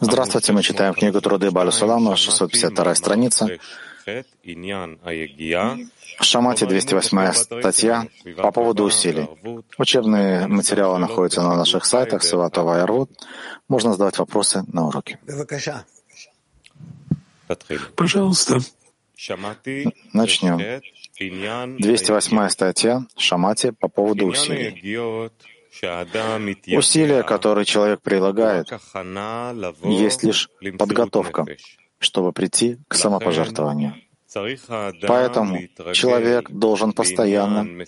Здравствуйте, мы читаем книгу Труды Баля Сулама, 652 страница. Шамати, 208 статья по поводу усилий. Учебные материалы находятся на наших сайтах Саватова и Арвуд. Можно задавать вопросы на уроке. Пожалуйста. Начнем. 208 статья Шамати по поводу усилий. Усилия, которые человек прилагает, есть лишь подготовка, чтобы прийти к самопожертвованию. Поэтому человек должен постоянно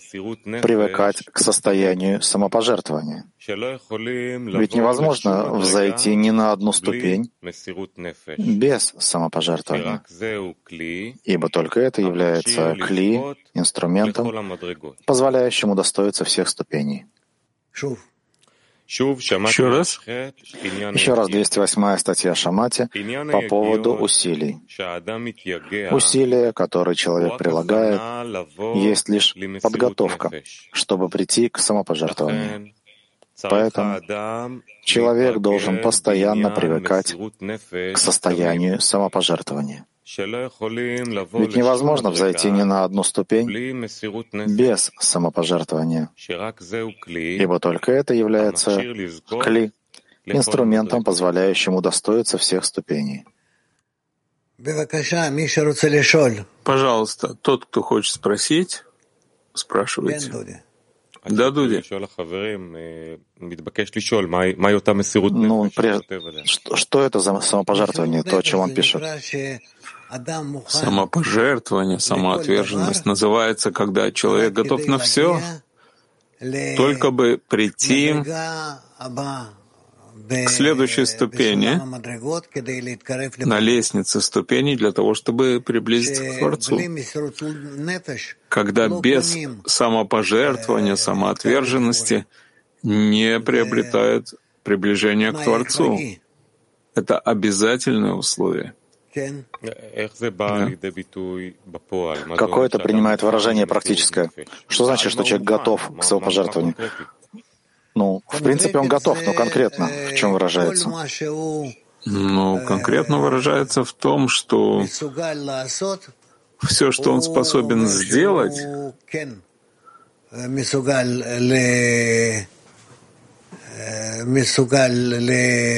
привыкать к состоянию самопожертвования. Ведь невозможно взойти ни на одну ступень без самопожертвования, ибо только это является кли, инструментом, позволяющим удостоиться всех ступеней. Еще раз. Еще раз 208 статья Шамати по поводу усилий. Усилия, которые человек прилагает, есть лишь подготовка, чтобы прийти к самопожертвованию. Поэтому человек должен постоянно привыкать к состоянию самопожертвования. Ведь невозможно взойти ни на одну ступень без самопожертвования, ибо только это является кли, инструментом, позволяющим удостоиться всех ступеней. Пожалуйста, тот, кто хочет спросить, спрашивайте. Да, Дуди. Ну, что, что это за самопожертвование, то, о чем он пишет? Самопожертвование, самоотверженность называется, когда человек готов на все, только бы прийти к следующей ступени на лестнице ступеней для того, чтобы приблизиться к Творцу. Когда без самопожертвования, самоотверженности не приобретают приближение к Творцу. Это обязательное условие. Какое это принимает выражение практическое? Что значит, что человек готов к самопожертвованию? Ну, в принципе, он готов, но конкретно в чем выражается? Ну, конкретно выражается в том, что все, что он способен сделать,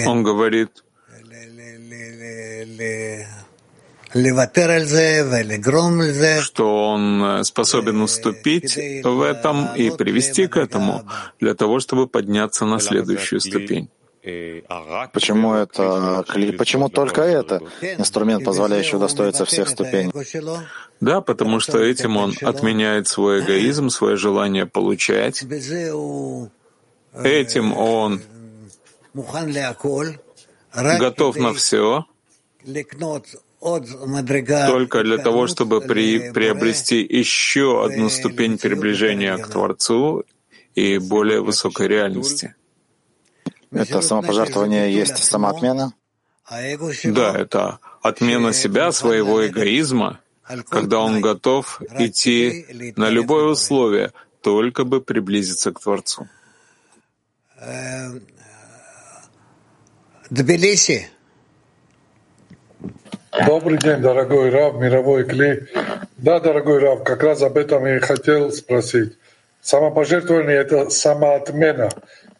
он говорит, что он э, способен уступить в этом и привести к этому для того, чтобы подняться на следующую ступень. Почему это Почему только это инструмент, позволяющий удостоиться всех ступеней? Да, потому что этим он отменяет свой эгоизм, свое желание получать. Этим он готов на все, только для того, чтобы при, приобрести еще одну ступень приближения к Творцу и более высокой реальности. Это самопожертвование есть самоотмена? Да, это отмена себя, своего эгоизма, когда он готов идти на любое условие, только бы приблизиться к Творцу. Тбилиси. Добрый день, дорогой Рав, мировой Кли. Да, дорогой Рав, как раз об этом и хотел спросить. Самопожертвование — это самоотмена.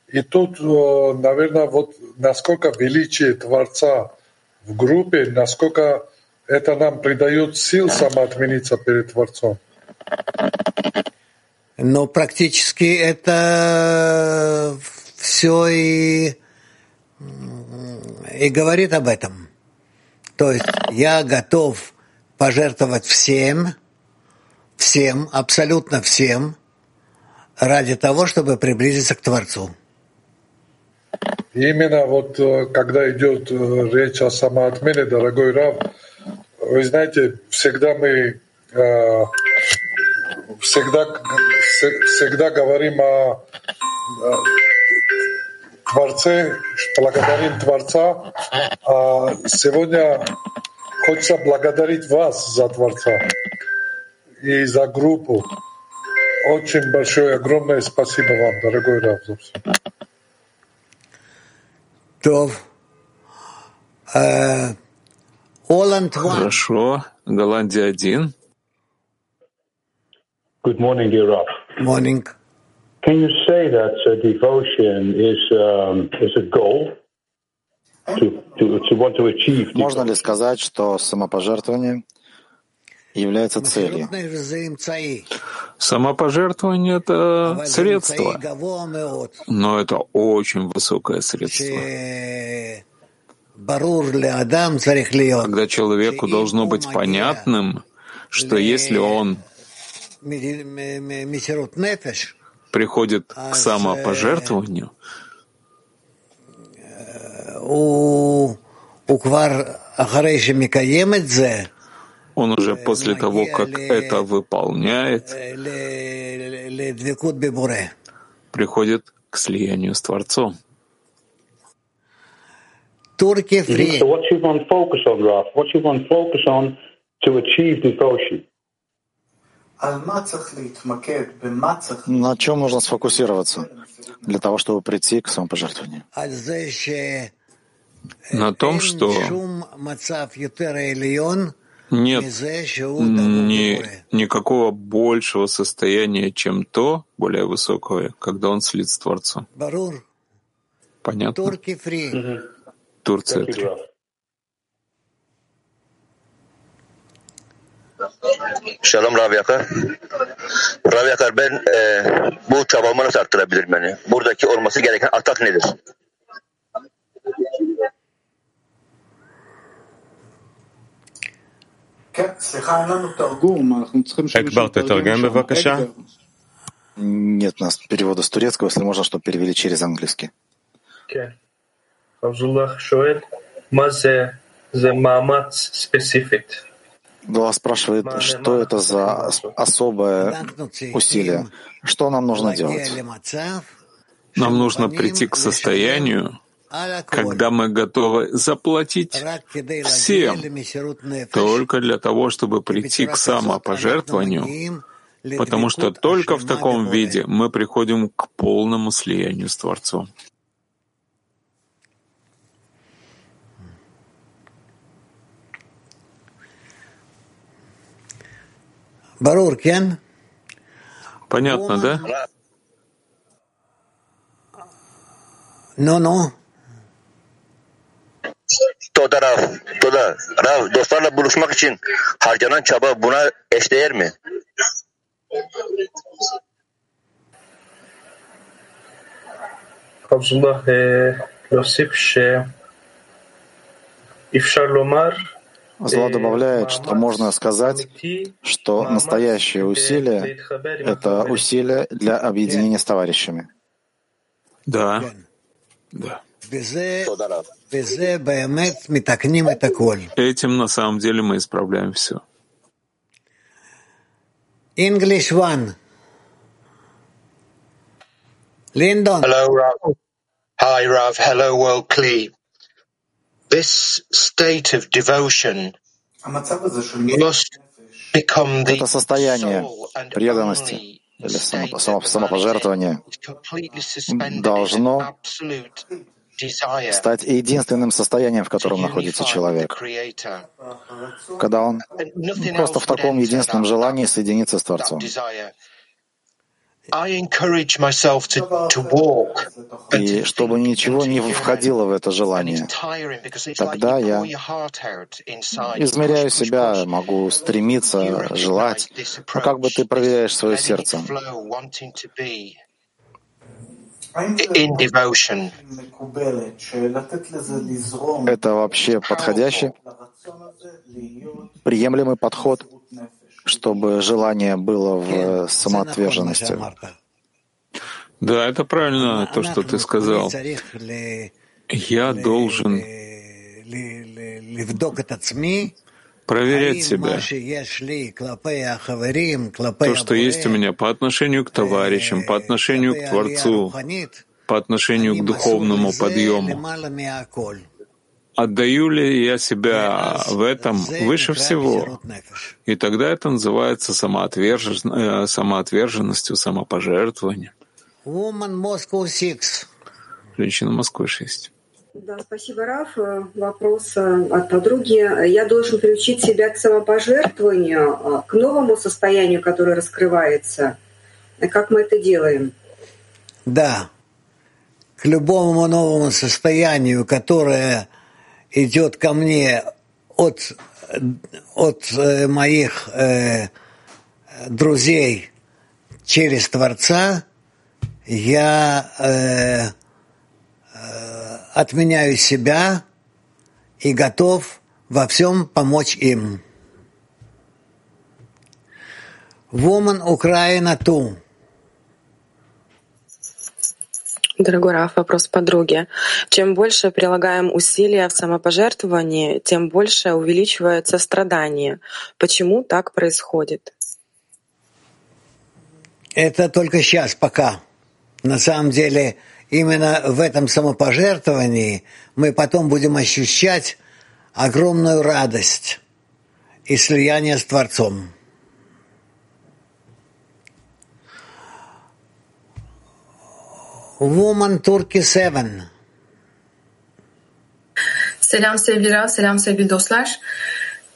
И тут, э, наверное, вот насколько величие Творца в группе, насколько это нам придает сил самоотмениться перед Творцом. Но практически это все и, и говорит об этом. То есть я готов пожертвовать всем, всем, абсолютно всем, ради того, чтобы приблизиться к Творцу. Именно вот э, когда идет э, речь о самоотмене, дорогой Рав, вы знаете, всегда мы э, всегда, всегда говорим о Творце, благодарим Творца. А сегодня хочется благодарить вас за Творца и за группу. Очень большое, огромное спасибо вам, дорогой Рав, за все. Хорошо. Голландия один. Good morning, dear Rav. Morning. Can you say that uh, devotion is um, is a goal to, to, to want to achieve? Можно ли сказать, что самопожертвование является целью? Самопожертвование — это средство, но это очень высокое средство. Когда человеку должно быть понятным, что если он приходит к самопожертвованию, он уже после того, как это выполняет, приходит к слиянию с Творцом. Turkey free. So what you want to focus on, Raf? What you want to focus on to achieve devotion? На чем нужно сфокусироваться? Для того, чтобы прийти к самопожертвованию? На том, что нет ни, никакого большего состояния, чем то, более высокое, когда он слит с Творцом. Понятно? Турция Şalom Rav Yakar. Rav Yakar ben e, bu çabamı nasıl arttırabilirim beni? Yani? Buradaki olması gereken atak nedir? Экбар, ты торгуем, бывакаша? Нет у нас перевода с турецкого, если можно, чтобы перевели через английский. Абдуллах Шоэль, мазе за мамат специфит. Дуа спрашивает, что это за особое усилие, что нам нужно делать. Нам нужно прийти к состоянию, когда мы готовы заплатить всем только для того, чтобы прийти к самопожертвованию, потому что только в таком виде мы приходим к полному слиянию с Творцом. Понятно, да? Ну-ну. Toda Rav, Toda. Rav, dostlarla buluşmak için harcanan çaba buna eşdeğer mi? Abdullah, להוסיף שאפשר לומר Зла добавляет, что можно сказать, что настоящее усилие — это усилие для объединения с товарищами. Да. Да. Этим на самом деле мы исправляем все. English one. Lyndon. Hello, Rav. Hi, Rav. Hello, World Klee. This state of devotion must become the Это состояние преданности или самопожертвования должно стать единственным состоянием, в котором находится человек, когда он просто в таком единственном желании соединиться с Творцом. И чтобы ничего не входило в это желание, тогда я измеряю себя, могу стремиться, желать, но как бы ты проверяешь свое сердце. Это вообще подходящий, приемлемый подход чтобы желание было в самоотверженности. Да, это правильно, то, что ты сказал. Я должен проверять себя. То, что есть у меня по отношению к товарищам, по отношению к Творцу, по отношению к духовному подъему. Отдаю ли я себя в этом выше всего? И тогда это называется самоотвержен... Э, самоотверженностью, самопожертвованием. Женщина Москвы 6. Да, спасибо, Раф. Вопрос от подруги. Я должен приучить себя к самопожертвованию, к новому состоянию, которое раскрывается. Как мы это делаем? Да, к любому новому состоянию, которое идет ко мне от, от э, моих э, друзей через Творца, я э, э, отменяю себя и готов во всем помочь им. Woman Украина ту. Дорогой Раф, вопрос подруги. Чем больше прилагаем усилия в самопожертвовании, тем больше увеличивается страдание. Почему так происходит? Это только сейчас, пока. На самом деле, именно в этом самопожертвовании мы потом будем ощущать огромную радость и слияние с Творцом. Woman Turkey 7. Selam sevgili selam sevgili dostlar.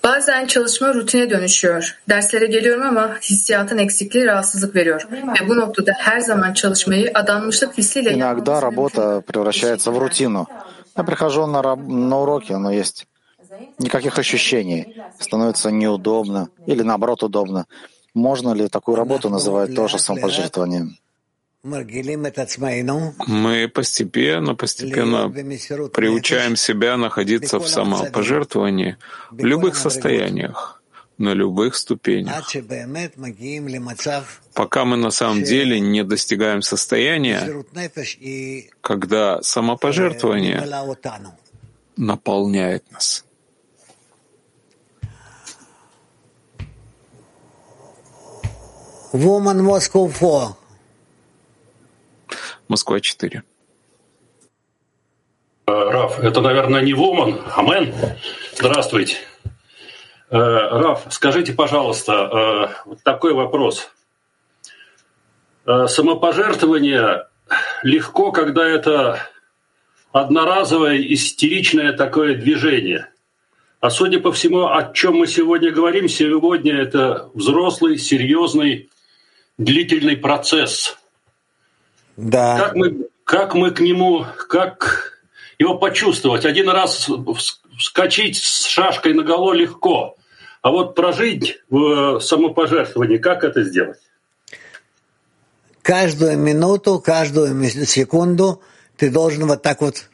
Bazen çalışma rutine dönüşüyor. Derslere geliyorum ama hissiyatın eksikliği rahatsızlık veriyor. Ve bu noktada her zaman çalışmayı adanmışlık hissiyle Иногда работа превращается в рутину. Я прихожу на, на уроки, но есть никаких ощущений. Становится неудобно или наоборот удобно. Можно ли такую работу называть тоже самопожертвованием? Мы постепенно, постепенно приучаем себя находиться в самопожертвовании в любых состояниях, на любых ступенях, пока мы на самом деле не достигаем состояния, когда самопожертвование наполняет нас. Woman Moscow 4. Москва 4. Э, Раф, это, наверное, не Воман, а Мэн. Здравствуйте. Э, Раф, скажите, пожалуйста, э, вот такой вопрос. Самопожертвование легко, когда это одноразовое истеричное такое движение. А судя по всему, о чем мы сегодня говорим, сегодня это взрослый, серьезный, длительный процесс – да. Как мы, как мы к нему, как его почувствовать? Один раз вскочить с шашкой на голову легко, а вот прожить в самопожертвовании, как это сделать? Каждую минуту, каждую секунду ты должен вот так вот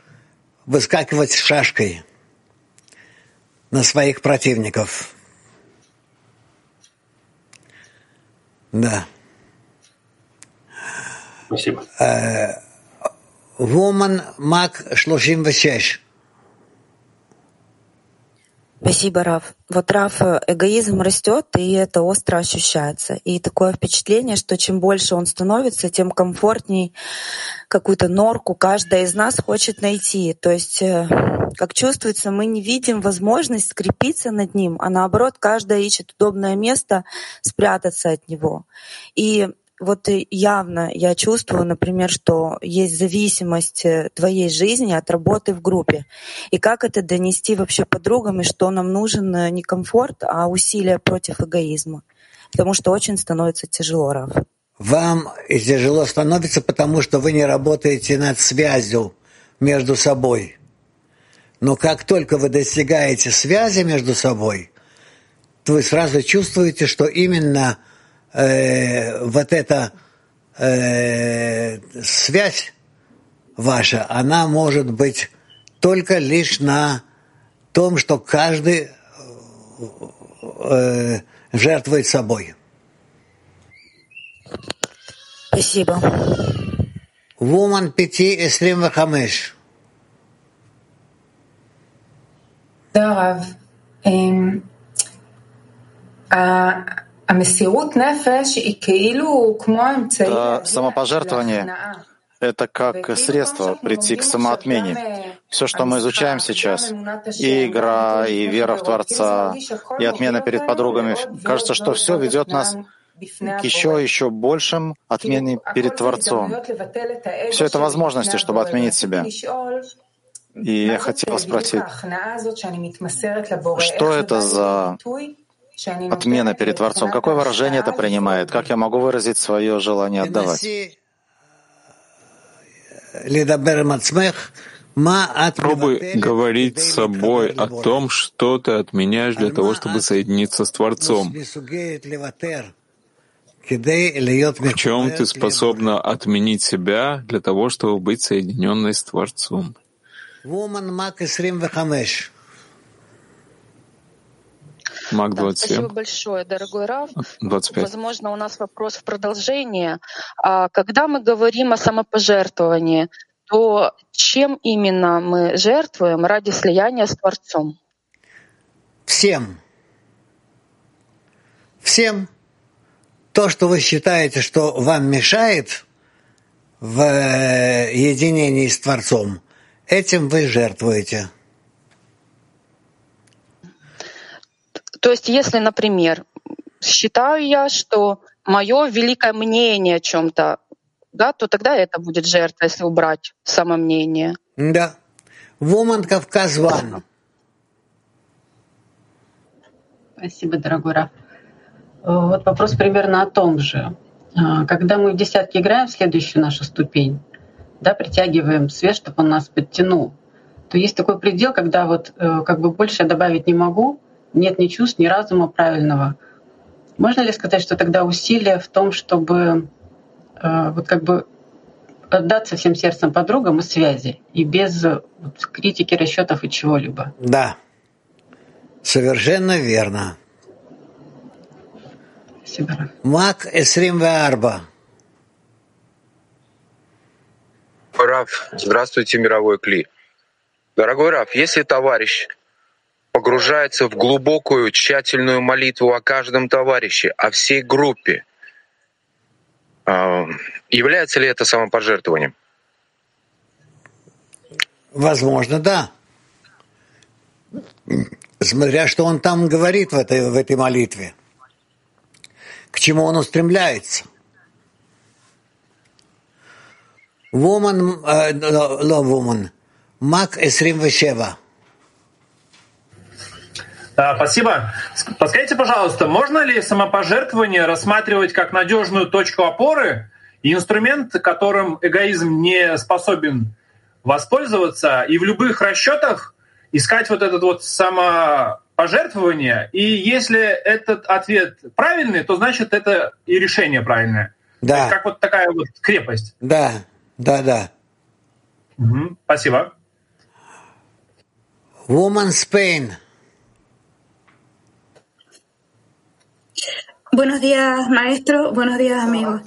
выскакивать с шашкой на своих противников. Да. Спасибо. Woman Мак 36. Спасибо, Раф. Вот, Раф, эгоизм растет, и это остро ощущается. И такое впечатление, что чем больше он становится, тем комфортней какую-то норку каждая из нас хочет найти. То есть, э, как чувствуется, мы не видим возможность скрепиться над ним, а наоборот, каждая ищет удобное место спрятаться от него. И вот явно я чувствую, например, что есть зависимость э, твоей жизни от работы в группе. И как это донести вообще подругам, и что нам нужен э, не комфорт, а усилия против эгоизма. Потому что очень становится тяжело, Раф. Вам тяжело становится, потому что вы не работаете над связью между собой. Но как только вы достигаете связи между собой, то вы сразу чувствуете, что именно э, вот эта э, связь ваша, она может быть только лишь на том, что каждый э, жертвует собой. Спасибо. Woman 5-25. Да, Рав. Да, самопожертвование — это как средство прийти к самоотмене. Все, что мы изучаем сейчас, и игра, и вера в Творца, и отмена перед подругами, кажется, что все ведет нас к еще еще большим отмене перед Творцом. Все это возможности, чтобы отменить себя. И я хотел спросить, что это за отмена перед Творцом? Какое выражение это принимает? Как я могу выразить свое желание отдавать? Пробуй говорить с собой о том, что ты отменяешь для того, чтобы соединиться с Творцом. В чем ты способна отменить себя для того, чтобы быть соединенной с Творцом? Мак 27. Спасибо большое, дорогой Рав. 25. Возможно, у нас вопрос в продолжение. А когда мы говорим о самопожертвовании, то чем именно мы жертвуем ради слияния с Творцом? Всем. Всем. То, что вы считаете, что вам мешает в э, единении с Творцом, этим вы жертвуете. То есть, если, например, считаю я, что мое великое мнение о чем-то, да, то тогда это будет жертва, если убрать самомнение. Да. Woman Кавказ One. Спасибо, дорогой Раф. Вот вопрос примерно о том же. А, когда мы в десятки играем в следующую нашу ступень, да, притягиваем свет, чтобы он нас подтянул, то есть такой предел, когда вот э, как бы больше я добавить не могу, нет ни чувств, ни разума правильного. Можно ли сказать, что тогда усилие в том, чтобы э, вот как бы отдаться всем сердцем подругам и связи, и без вот, критики, расчетов и чего-либо? Да, совершенно верно. Спасибо. Мак Эсрим Арба. Раф, здравствуйте, мировой Кли. Дорогой Раф, если товарищ погружается в глубокую, тщательную молитву о каждом товарище, о всей группе, а, является ли это самопожертвованием? Возможно, да. Смотря что он там говорит в этой, в этой молитве к чему он устремляется. Woman, э, lo woman, Мак 27. Спасибо. Подскажите, пожалуйста, можно ли самопожертвование рассматривать как надежную точку опоры и инструмент, которым эгоизм не способен воспользоваться, и в любых расчетах искать вот этот вот само пожертвования, и если этот ответ правильный, то значит это и решение правильное. Да. как вот такая вот крепость. Да, да, да. Угу. Спасибо. Woman Spain. Buenos días, maestro. Buenos días, amigos.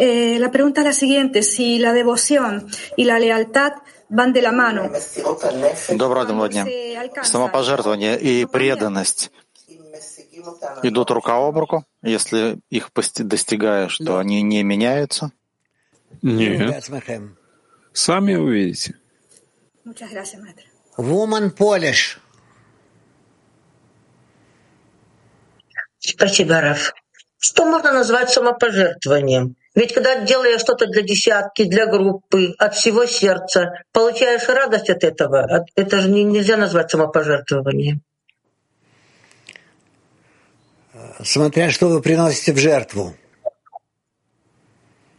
Eh, la pregunta es la siguiente. Si la devoción y la lealtad van de la mano. Доброго дня. Самопожертвование и преданность идут рука об руку, если их достигаешь, то они не меняются? Нет. Сами увидите. Woman Polish. Спасибо, Раф. Что можно назвать самопожертвованием? Ведь когда делаешь что-то для десятки, для группы, от всего сердца, получаешь радость от этого, это же нельзя назвать самопожертвованием. Смотря что вы приносите в жертву,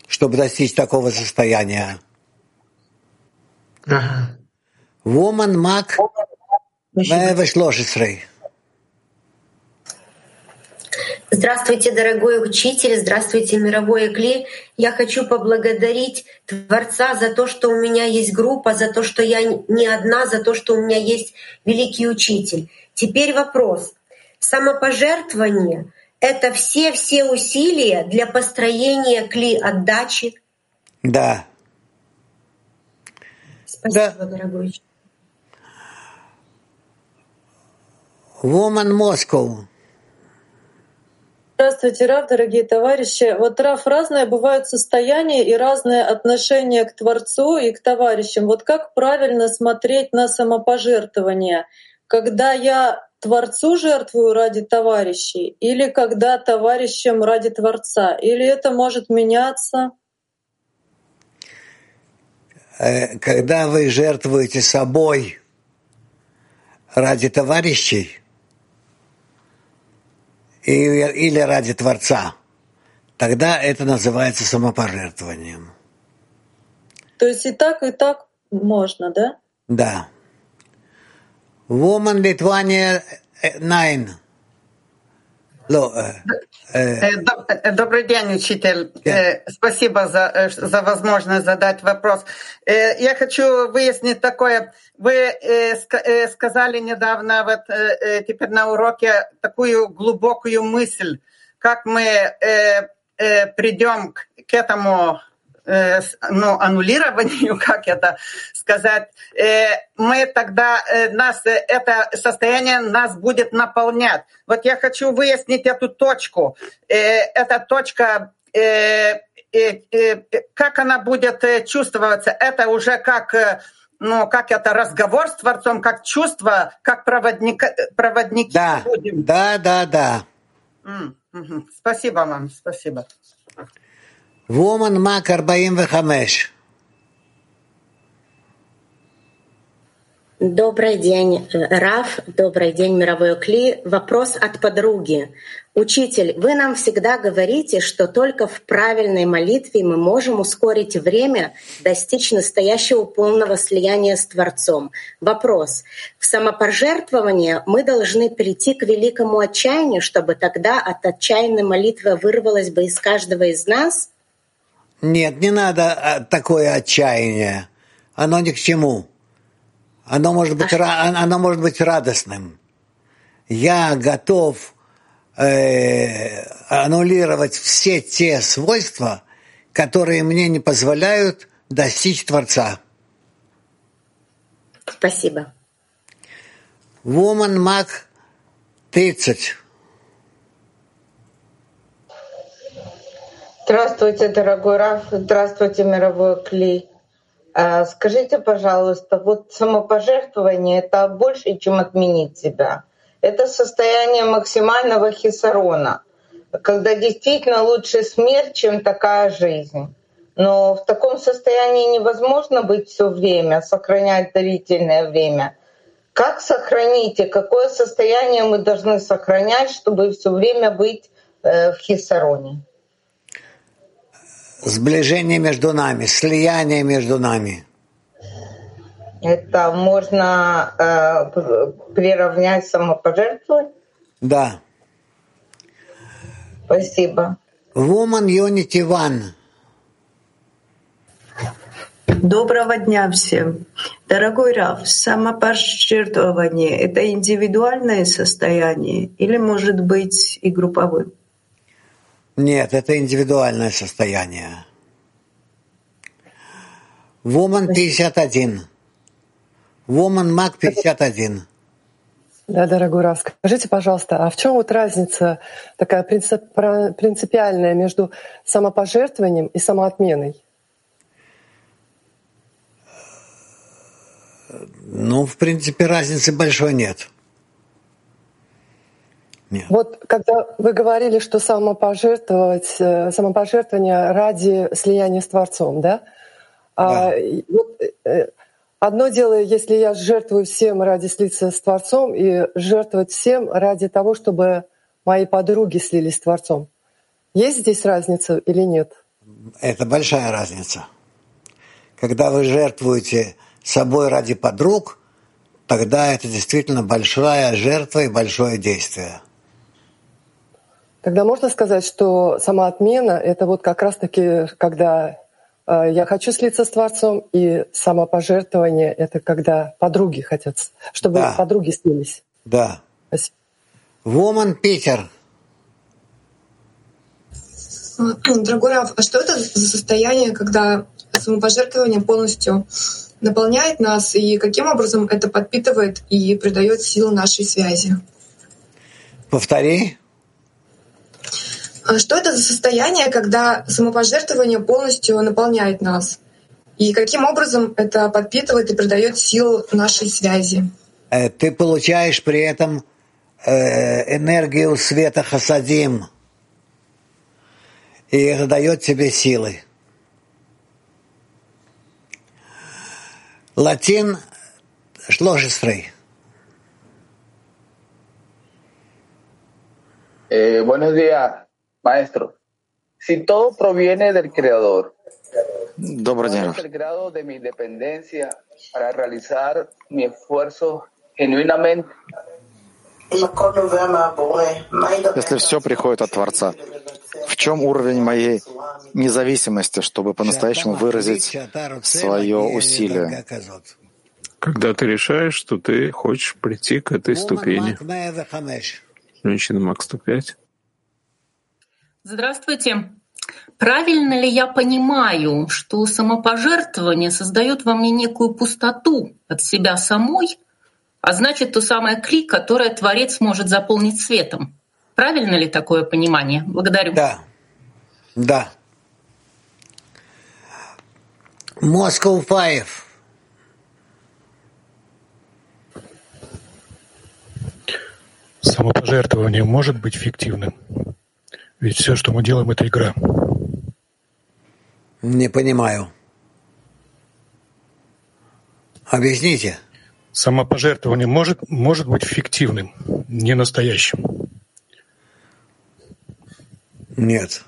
чтобы достичь такого состояния. Ага. Woman Мак Вешлошисрей. Здравствуйте, дорогой учитель, здравствуйте, мировой Экли. Я хочу поблагодарить Творца за то, что у меня есть группа, за то, что я не одна, за то, что у меня есть великий учитель. Теперь вопрос. Самопожертвование — это все-все усилия для построения Кли отдачи? Да. Спасибо, да. дорогой учитель. Woman Moscow. Здравствуйте, Рав, дорогие товарищи. Вот, Рав, разное бывают состояния и разное отношение к Творцу и к товарищам. Вот как правильно смотреть на самопожертвование? Когда я Творцу жертвую ради товарищей или когда товарищам ради Творца? Или это может меняться? э, когда вы жертвуете собой ради товарищей или ради Творца, тогда это называется самопожертвованием. То есть и так, и так можно, да? Да. Woman Lithuania 9. Добрый день, учитель. Спасибо за, за возможность задать вопрос. Я хочу выяснить такое. Вы сказали недавно, вот теперь на уроке, такую глубокую мысль, как мы придем к этому Э, ну, аннулированию, как это сказать, э, мы тогда, э, нас, это состояние нас будет наполнять. Вот я хочу выяснить эту точку. Эта точка, как она будет чувствоваться? Это уже как ну, как это, разговор с Творцом, как чувство, как проводник, проводники да, будем. Да, да, да. Mm-hmm. Спасибо вам, спасибо. Woman Mac 45. Добрый день, Раф. Добрый день, мировой Кли. Вопрос от подруги. Учитель, вы нам всегда говорите, что только в правильной молитве мы можем ускорить время, достичь настоящего полного слияния с Творцом. Вопрос. В самопожертвовании мы должны прийти к великому отчаянию, чтобы тогда от отчаянной молитвы вырвалась бы из каждого из нас? Нет, не надо а, такое отчаяние. Оно ни к чему. Оно может быть, а оно может быть радостным. Я готов э, аннулировать все те свойства, которые мне не позволяют достичь Творца. Спасибо. Woman Mac 30. Здравствуйте, дорогой Раф. Здравствуйте, мировой Кли. А, скажите, пожалуйста, вот самопожертвование — это больше, чем отменить себя. Это состояние максимального хисарона, когда действительно лучше смерть, чем такая жизнь. Но в таком состоянии невозможно быть все время, сохранять длительное время. Как сохранить и какое состояние мы должны сохранять, чтобы все время быть э, в хисароне? Сближение между нами, слияние между нами. Это можно э, приравнять самопожертвовать? Да. Спасибо. Woman Unity One. Доброго дня всем. Дорогой Раф, самопожертвование — это индивидуальное состояние или может быть и групповым? Нет, это индивидуальное состояние. Woman 51. Woman Mac 51. Да, дорогой Раф, скажите, пожалуйста, а в чем вот разница такая принципиальная между самопожертвованием и самоотменой? Ну, в принципе, разницы большой нет. Нет. Вот когда вы говорили, что самопожертвовать, э, самопожертвование ради слияния с Творцом, да? А, да. А, вот, э, одно дело, если я жертвую всем ради слиться с Творцом, и жертвовать всем ради того, чтобы мои подруги слились с Творцом. Есть здесь разница или нет? Это большая разница. Когда вы жертвуете собой ради подруг, тогда это действительно большая жертва и большое действие. Тогда можно сказать, что сама отмена — это вот как раз-таки, когда э, я хочу слиться с Творцом, и самопожертвование — это когда подруги хотят, чтобы да. подруги слились. Да. Спасибо. Woman Питер. Дорогой Раф, а что это за состояние, когда самопожертвование полностью наполняет нас, и каким образом это подпитывает и придает силу нашей связи? Повтори. А что это за состояние, когда самопожертвование полностью наполняет нас? И каким образом это подпитывает и придает силу нашей связи? Э, ты получаешь при этом э, энергию света хасадим, и это дает тебе силы. Латин Schlossstrey. Eh, buenos días, maestro. Si todo proviene del Creador, Добрый день. ¿cuál es el grado de mi dependencia para realizar mi esfuerzo genuinamente? Если все приходит от Творца, в чем уровень моей независимости, чтобы по-настоящему выразить свое усилие? Когда ты решаешь, что ты хочешь прийти к этой ступени. Женщина Мак 105. Здравствуйте. Правильно ли я понимаю, что самопожертвование создает во мне некую пустоту от себя самой, а значит, то самое кли, которое Творец может заполнить светом? Правильно ли такое понимание? Благодарю. Да. Да. Moscow Five. Самопожертвование может быть фиктивным? Ведь все, что мы делаем, это игра. Не понимаю. Объясните. Самопожертвование может, может быть фиктивным, не настоящим. Нет.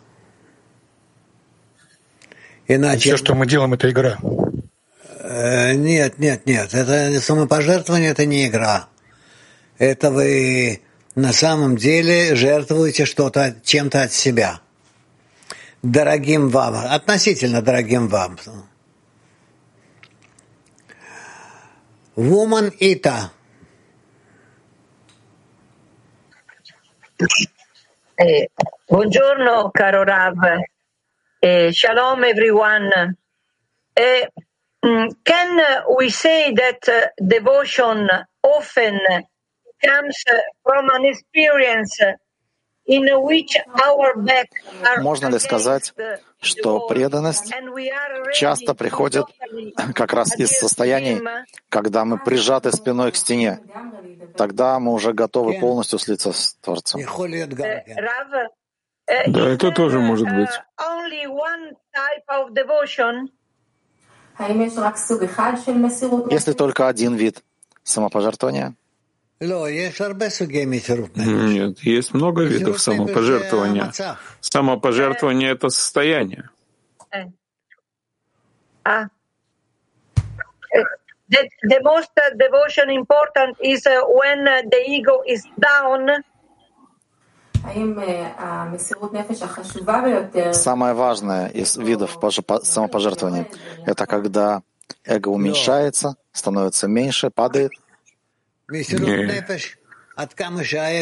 Иначе... Все, что мы делаем, это игра. Э, Нет, нет, нет. Это самопожертвование, это не игра. Это вы на самом деле жертвуете что-то, чем-то от себя. Дорогим вам, относительно дорогим вам. Woman. Eh, buongiorno caro Rav, Eh, shalom everyone. Eh, mm, can we say that uh, devotion often Можно ли сказать, что преданность часто приходит как раз из состояний, когда мы прижаты спиной к стене? Тогда мы уже готовы полностью слиться с Творцом. Rav, Да, это тоже может быть. only one type of devotion. Если только один вид самопожертвования, Нет, есть много видов самопожертвования. Самопожертвование — это состояние. The, the most devotion important is when the ego is down. самое важное из видов самопожертвования — это когда эго уменьшается, становится меньше, падает.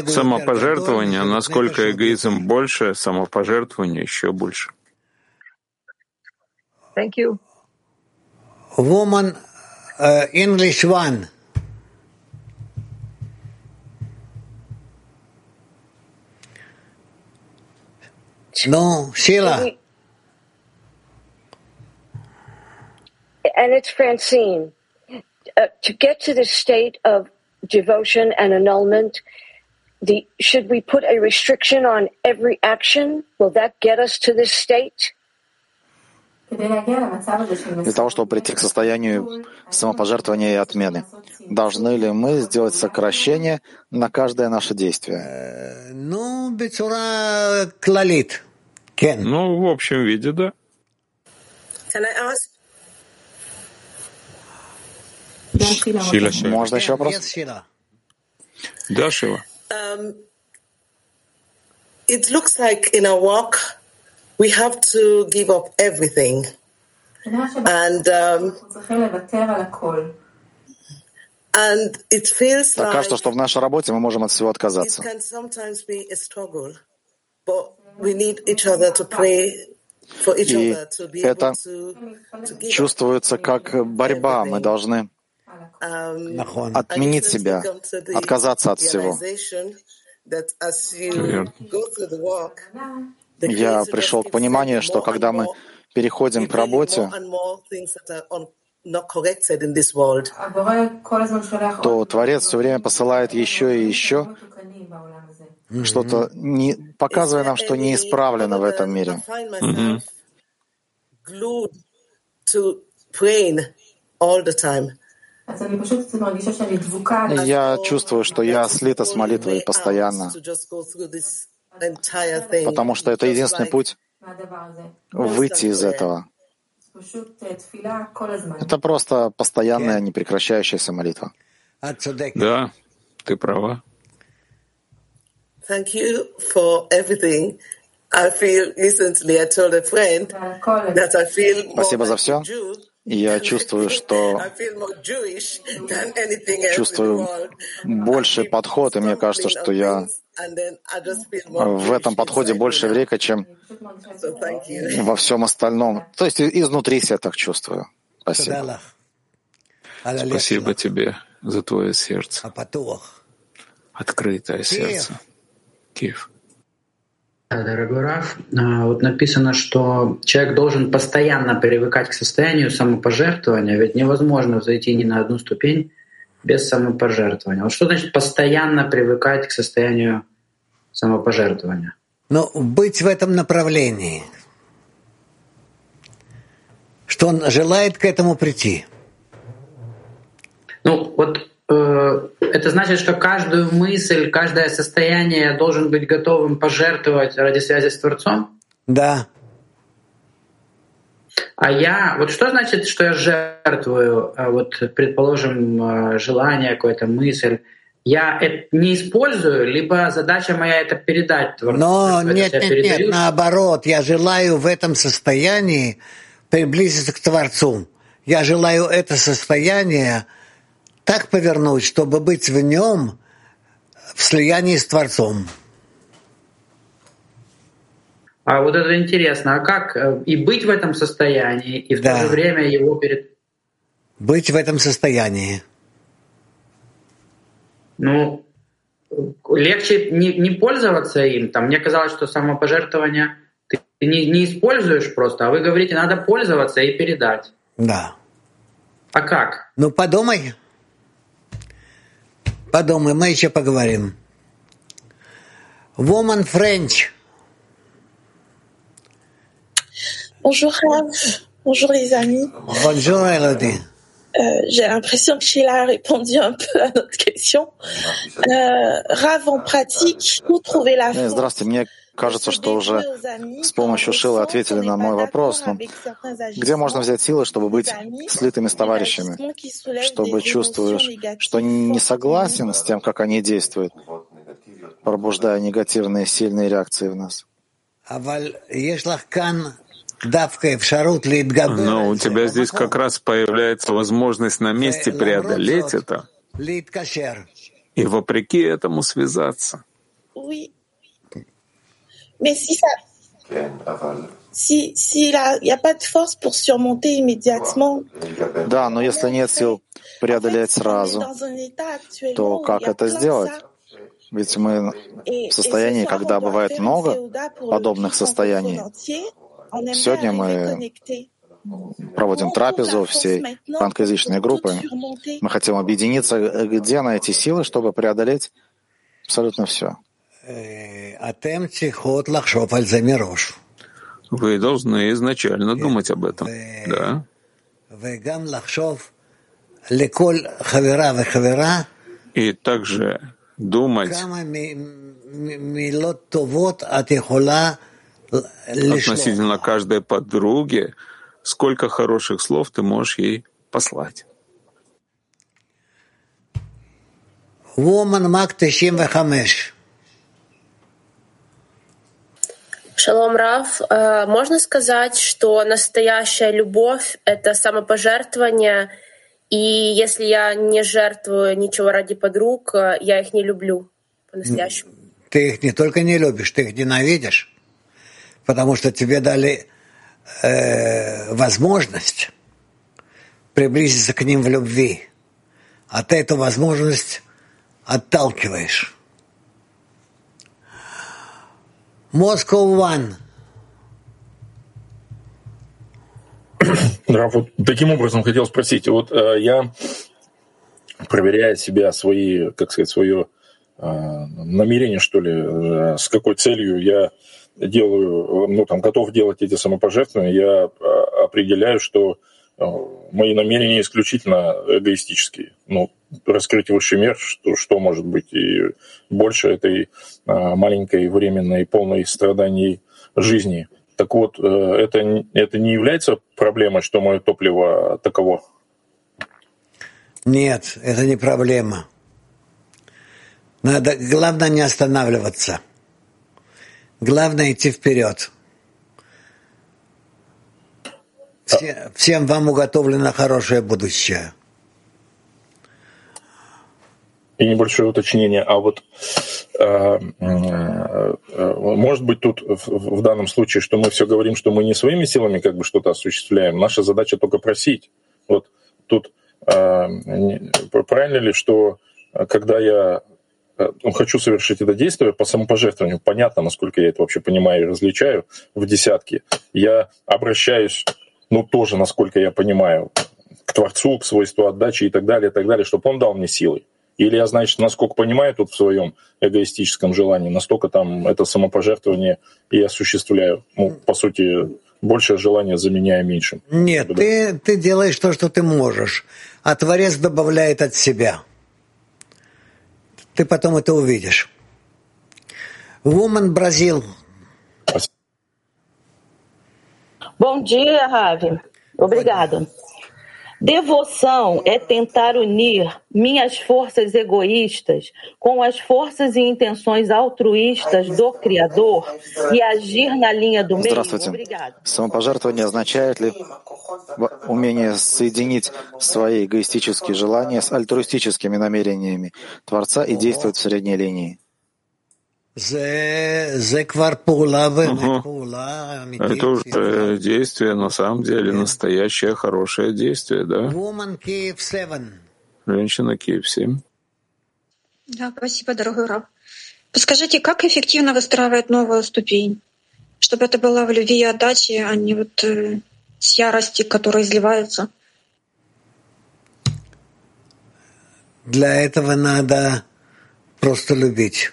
Самопожертвование, насколько эгоизм больше, самопожертвование еще больше. Thank you. Woman uh, English One. No, Sheila. and it's Francine. Uh, to get to the state of devotion and annulment, the should we put a restriction on every action? Will that get us to this state? Для того, чтобы прийти к состоянию самопожертвования и отмены, должны ли мы сделать сокращение на каждое наше действие? Ну, клалит. Ну, в общем виде, да. Can I ask? Шила, Шила. Можно еще вопрос? Нет, Шила. Да, Шила. Um, it looks like in our walk we have to give up everything. And um, and it feels like кажется, что в нашей работе мы можем от всего it отказаться. can sometimes be a struggle, but we need each other to pray for each И other to be это able to, to give up чувствуется как борьба. Мы должны um. Отменить себя, come to the отказаться от всего. Я пришел к пониманию, что когда мы переходим к работе, world. то Творец все время посылает еще и еще что-то, не, показывая нам, что не исправлено в этом мире. I time. Я чувствую, что я слита с молитвой постоянно, потому что это единственный путь выйти из этого. Это просто постоянная, непрекращающаяся молитва. Да, ты права. Thank you for everything. I feel recently I told a friend that I feel Спасибо за все. Я чувствую, что чувствую больший подход, и мне кажется, что я в этом подходе больше врека, чем во всем остальном. То есть изнутри себя так чувствую. Спасибо. Спасибо тебе за твое сердце. Открытое сердце. Киев. Дорогой Раф, а, вот написано, что человек должен постоянно привыкать к состоянию самопожертвования, ведь невозможно зайти ни на одну ступень без самопожертвования. Вот что значит постоянно привыкать к состоянию самопожертвования? Ну, быть в этом направлении, что он желает к этому прийти. Ну, вот это значит, что каждую мысль, каждое состояние должен быть готовым пожертвовать ради связи с Творцом? Да. А я, вот что значит, что я жертвую, а вот, предположим, э, желание, какая-то мысль, я это не использую, либо задача моя это передать Творцу. Но нет, нет, нет, наоборот, я желаю в этом состоянии приблизиться к Творцу. Я желаю это состояние так повернуть, чтобы быть в нем в слиянии с Творцом. А вот это интересно, а как э, и быть в этом состоянии, и в да. то же время его перед... Быть в этом состоянии. Ну, легче не, не пользоваться им. Там, мне казалось, что самопожертвование ты не, не используешь просто, а вы говорите, надо пользоваться и передать. Да. А как? Ну, подумай. Подумай, мы еще поговорим. Woman French. Bonjour Bonjour les amis. Bonjour Elodie. Euh, J'ai l'impression que Sheila a répondu un peu à notre question. Euh, Rav en pratique, où trouver la force Кажется, что уже с помощью Шилы ответили на мой вопрос. Но где можно взять силы, чтобы быть слитыми с товарищами, чтобы чувствуешь, что не согласен с тем, как они действуют, пробуждая негативные сильные реакции в нас? Но у тебя здесь как раз появляется возможность на месте преодолеть это и вопреки этому связаться. Mais si ça, si, si il n'y a pas de force pour surmonter immédiatement. Да, но если нет сил преодолеть сразу, то как это сделать? Ведь мы в состоянии, когда бывает много подобных состояний. Сегодня мы проводим трапезу всей франкоязычной группы. Мы хотим объединиться, где найти силы, чтобы преодолеть абсолютно все. Вы должны изначально думать об этом. Да. И также думать относительно каждой подруги, сколько хороших слов ты можешь ей послать. Woman Мак 95. Шалом Рав, э, можно сказать, что настоящая любовь — это самопожертвование, и если я не жертвую ничего ради подруг, э, я их не люблю по-настоящему. Ты их не только не любишь, ты их ненавидишь, потому что тебе дали э, возможность приблизиться к ним в любви, а ты эту возможность отталкиваешь. Moscow One. Да, вот таким образом хотел спросить. Вот э, я, проверяя себя, свои, как сказать, свое э, намерение, что ли, э, с какой целью я делаю, ну, там, готов делать эти самопожертвования, я э, определяю, что мои намерения исключительно эгоистические. Ну, раскрыть высший мир, что, что может быть и больше этой маленькой, временной, полной страданий жизни. Так вот, э, это, это не является проблемой, что мое топливо таково? Нет, это не проблема. Надо, главное не останавливаться. Главное идти вперед. Все, всем вам уготовлено хорошее будущее. И небольшое уточнение. А вот э, э, может быть тут в, в данном случае, что мы все говорим, что мы не своими силами как бы что-то осуществляем. Наша задача только просить. Вот тут э, правильно ли, что когда я ну, хочу совершить это действие по самопожертвованию, понятно, насколько я это вообще понимаю и различаю, в десятки, я обращаюсь, ну тоже, насколько я понимаю, к Творцу, к свойству отдачи и так далее, и так далее, чтобы он дал мне силы. Или я, значит, насколько понимаю тут в своем эгоистическом желании, настолько там это самопожертвование и осуществляю. Ну, по сути, большее желание заменяя меньшим. Нет, ты, ты делаешь то, что ты можешь, а Творец добавляет от себя. Ты потом это увидишь. Woman Бразил. Bom dia, Ravi. Obrigada. Devoção é tentar unir minhas forças egoístas com as forças e intenções altruístas do Criador e agir на linha do meio. Здравствуйте. Самопожертвование означает ли умение соединить свои эгоистические желания с альтруистическими намерениями Творца и действовать в средней линии? Угу. Это уже действие, на самом деле, настоящее хорошее действие, да? Женщина Киев 7. Да, спасибо, дорогой Раб. Подскажите, как эффективно выстраивать новую ступень? Чтобы это было в любви и отдаче, а не вот э, с ярости, которая изливается. Для этого надо просто любить.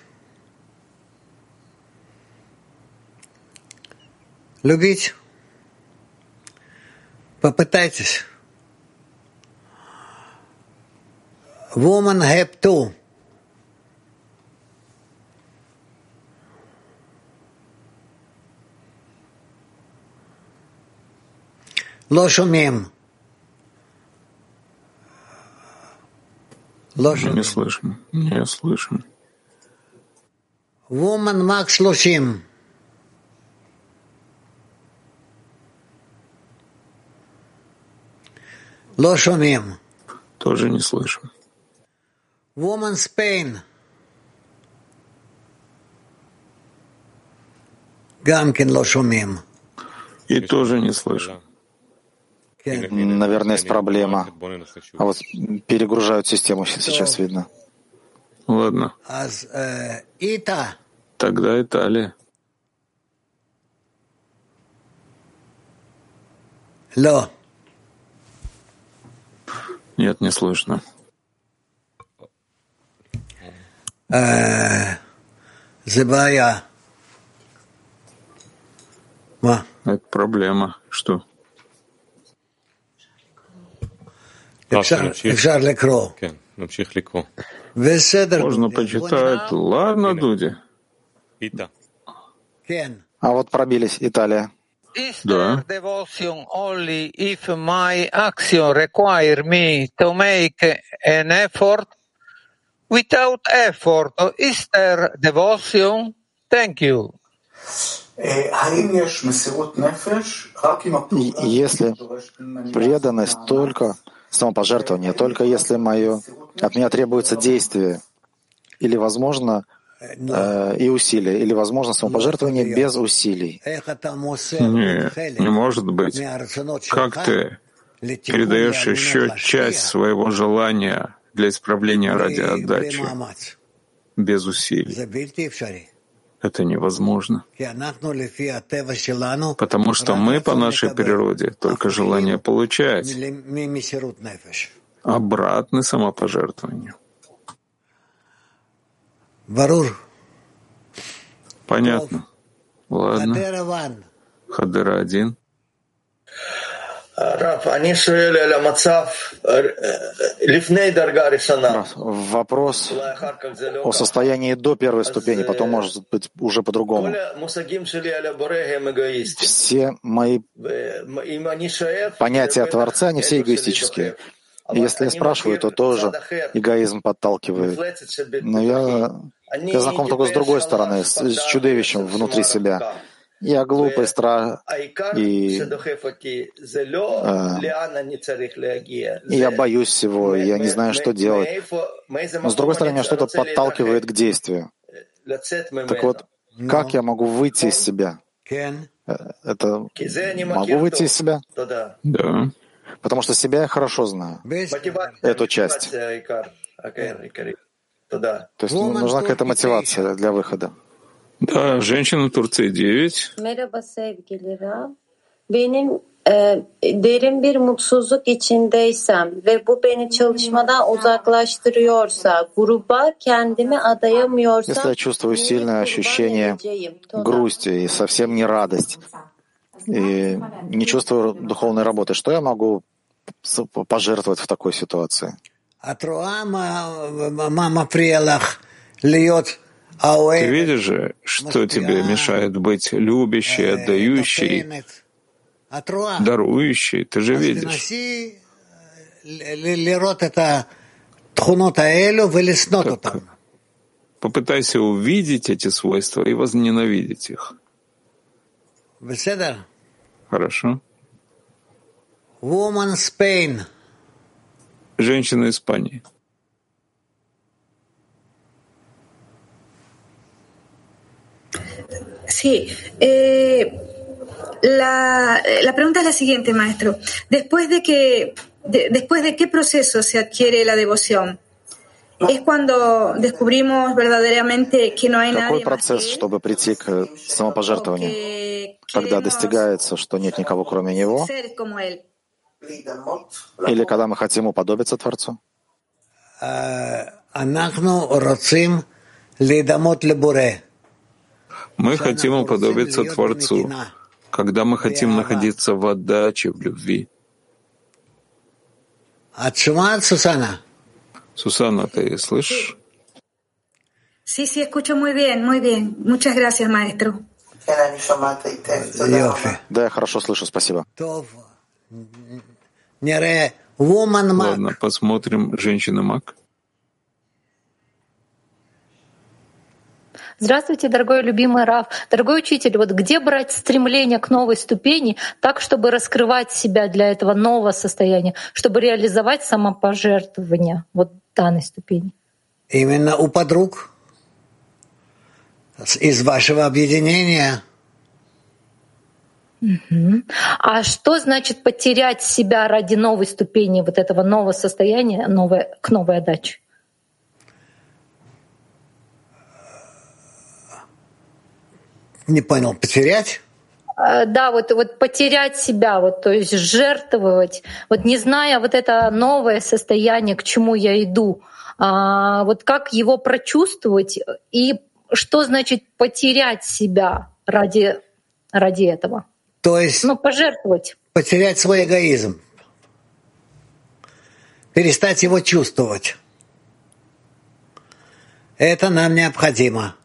Любить. Попытайтесь. Woman have to. לא שומעים. לא שומעים. Не слышим. Не слышим. Woman Max 30. Лошомим. Тоже не слышу. Woman's pain. Гамкин лошумим. И тоже не слышу. Наверное, есть проблема. А вот перегружают систему, сейчас видно. Ладно. Э, Тогда Италия. Ло. Нет, не слышно. Зебая. Это проблема. Что? Можно почитать. Ладно, Дуди. А вот пробились. Италия. Is there devotion only if my action require me to make an effort? Without effort, is there devotion? Thank you. Если преданность только самопожертвование, только если мое, от меня требуется действие, или, возможно, э, и усилия, или, возможно, самопожертвование без усилий. Нет, не может быть. Как ты передаешь еще часть своего желания для исправления ради отдачи? Без усилий? Это невозможно. Потому что мы по нашей природе только желание получать, обратно самопожертвованию. Понятно. Ладно. Хадера один. Вопрос о состоянии до первой ступени, потом может быть уже по-другому. Все мои понятия о Творце, они все эгоистические. И если я спрашиваю, то тоже эгоизм подталкивает. Но я, я знаком только с другой стороны, с, с чудовищем внутри себя. Я глупый, страх, и, э, и я боюсь всего, я не знаю, что делать. Но с другой стороны, меня что-то подталкивает к действию. Так вот, как я могу выйти из себя? Э, это могу выйти из себя? Да. Потому что себя я хорошо знаю, эту часть. То есть нужна какая-то мотивация для выхода. Да, женщина в Турции 9. Merhaba sevgili Rab. Benim e, derin bir mutsuzluk içindeysem ve bu beni çalışmadan uzaklaştırıyorsa, gruba kendimi adayamıyorsam... Если я чувствую сильное ощущение грусти и совсем не радость, и не чувствую духовной работы, что я могу пожертвовать в такой ситуации? Ты видишь же, что тебе мешает быть любящей, отдающей, дарующей. Ты же видишь. Так, попытайся увидеть эти свойства и возненавидеть их. Хорошо. Woman Spain. Женщина Испании. Sí. Eh, la, la, pregunta es la siguiente, maestro. Después de que, de, después de qué proceso se adquiere la devoción? Es cuando descubrimos verdaderamente que no hay Какой процесс, чтобы прийти к самопожертвованию? Когда достигается, что нет никого кроме Него? Или когда мы хотим уподобиться Творцу? Мы хотим уподобиться Творцу, когда мы хотим находиться в отдаче, в любви. Сусана, ты слышишь? Sí, sí, escucho muy bien, muy bien. Muchas gracias, maestro. Да, я хорошо слышу, спасибо. Ладно, посмотрим женщина-маг. Здравствуйте, дорогой любимый Раф. Дорогой учитель, вот где брать стремление к новой ступени так, чтобы раскрывать себя для этого нового состояния, чтобы реализовать самопожертвование вот данной ступени? Именно у подруг из вашего объединения. Угу. А что значит потерять себя ради новой ступени, вот этого нового состояния, новой, к новой отдаче? Не понял, потерять? Да, вот, вот потерять себя, вот, то есть жертвовать, вот не зная вот это новое состояние, к чему я иду, а, вот как его прочувствовать и что значит потерять себя ради, ради этого? То есть ну, пожертвовать. Потерять свой эгоизм. Перестать его чувствовать. Это нам необходимо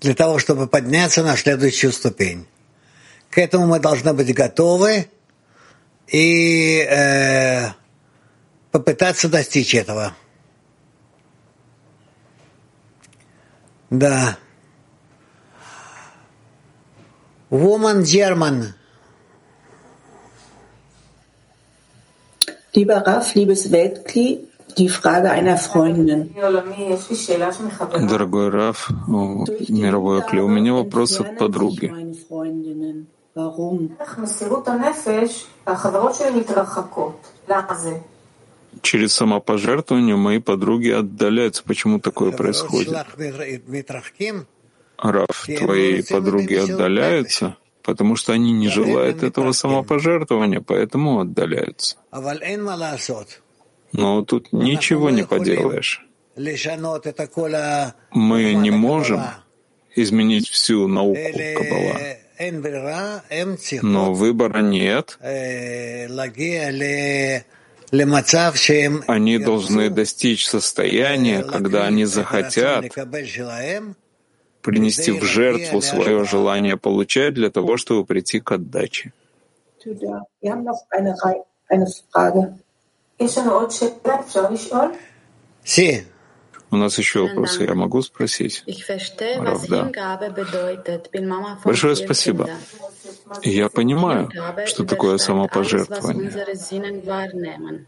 для того, чтобы подняться на следующую ступень. К этому мы должны быть готовы и э, попытаться достичь этого. Да. Woman German. Lieber Raf, liebes Weltkli, die Frage einer Freundin. Дорогой Раф, мировой Кли, у меня вопрос от подруги. Через самопожертвование мои подруги отдаляются. Почему такое происходит? Раф, твои подруги отдаляются, потому что они не желают этого самопожертвования, поэтому отдаляются. Но тут ничего не поделаешь. Мы не можем изменить всю науку Каббала. Но выбора нет. Они должны достичь состояния, когда они захотят принести в жертву свое желание получать для того, чтобы прийти к отдаче. Sí. У нас еще вопросы. Я могу спросить? Рав, да. Большое спасибо. Я понимаю, что такое самопожертвование.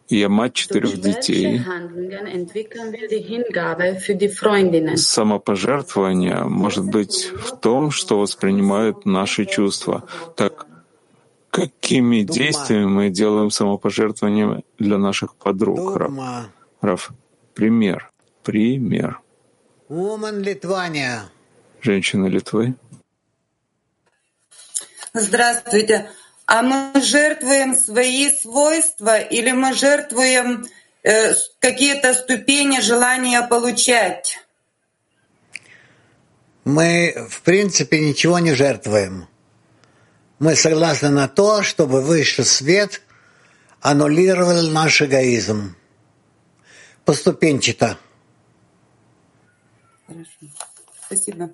Я мать четырех детей. Самопожертвование может быть в том, что воспринимают наши чувства. Так какими действиями мы делаем самопожертвование для наших подруг, Раф? Раф, пример. Пример. Женщина Литвы. Здравствуйте. А мы жертвуем свои свойства или мы жертвуем э, какие-то ступени желания получать? Мы, в принципе, ничего не жертвуем. Мы согласны на то, чтобы высший свет аннулировал наш эгоизм. Поступенчато. Хорошо. Спасибо.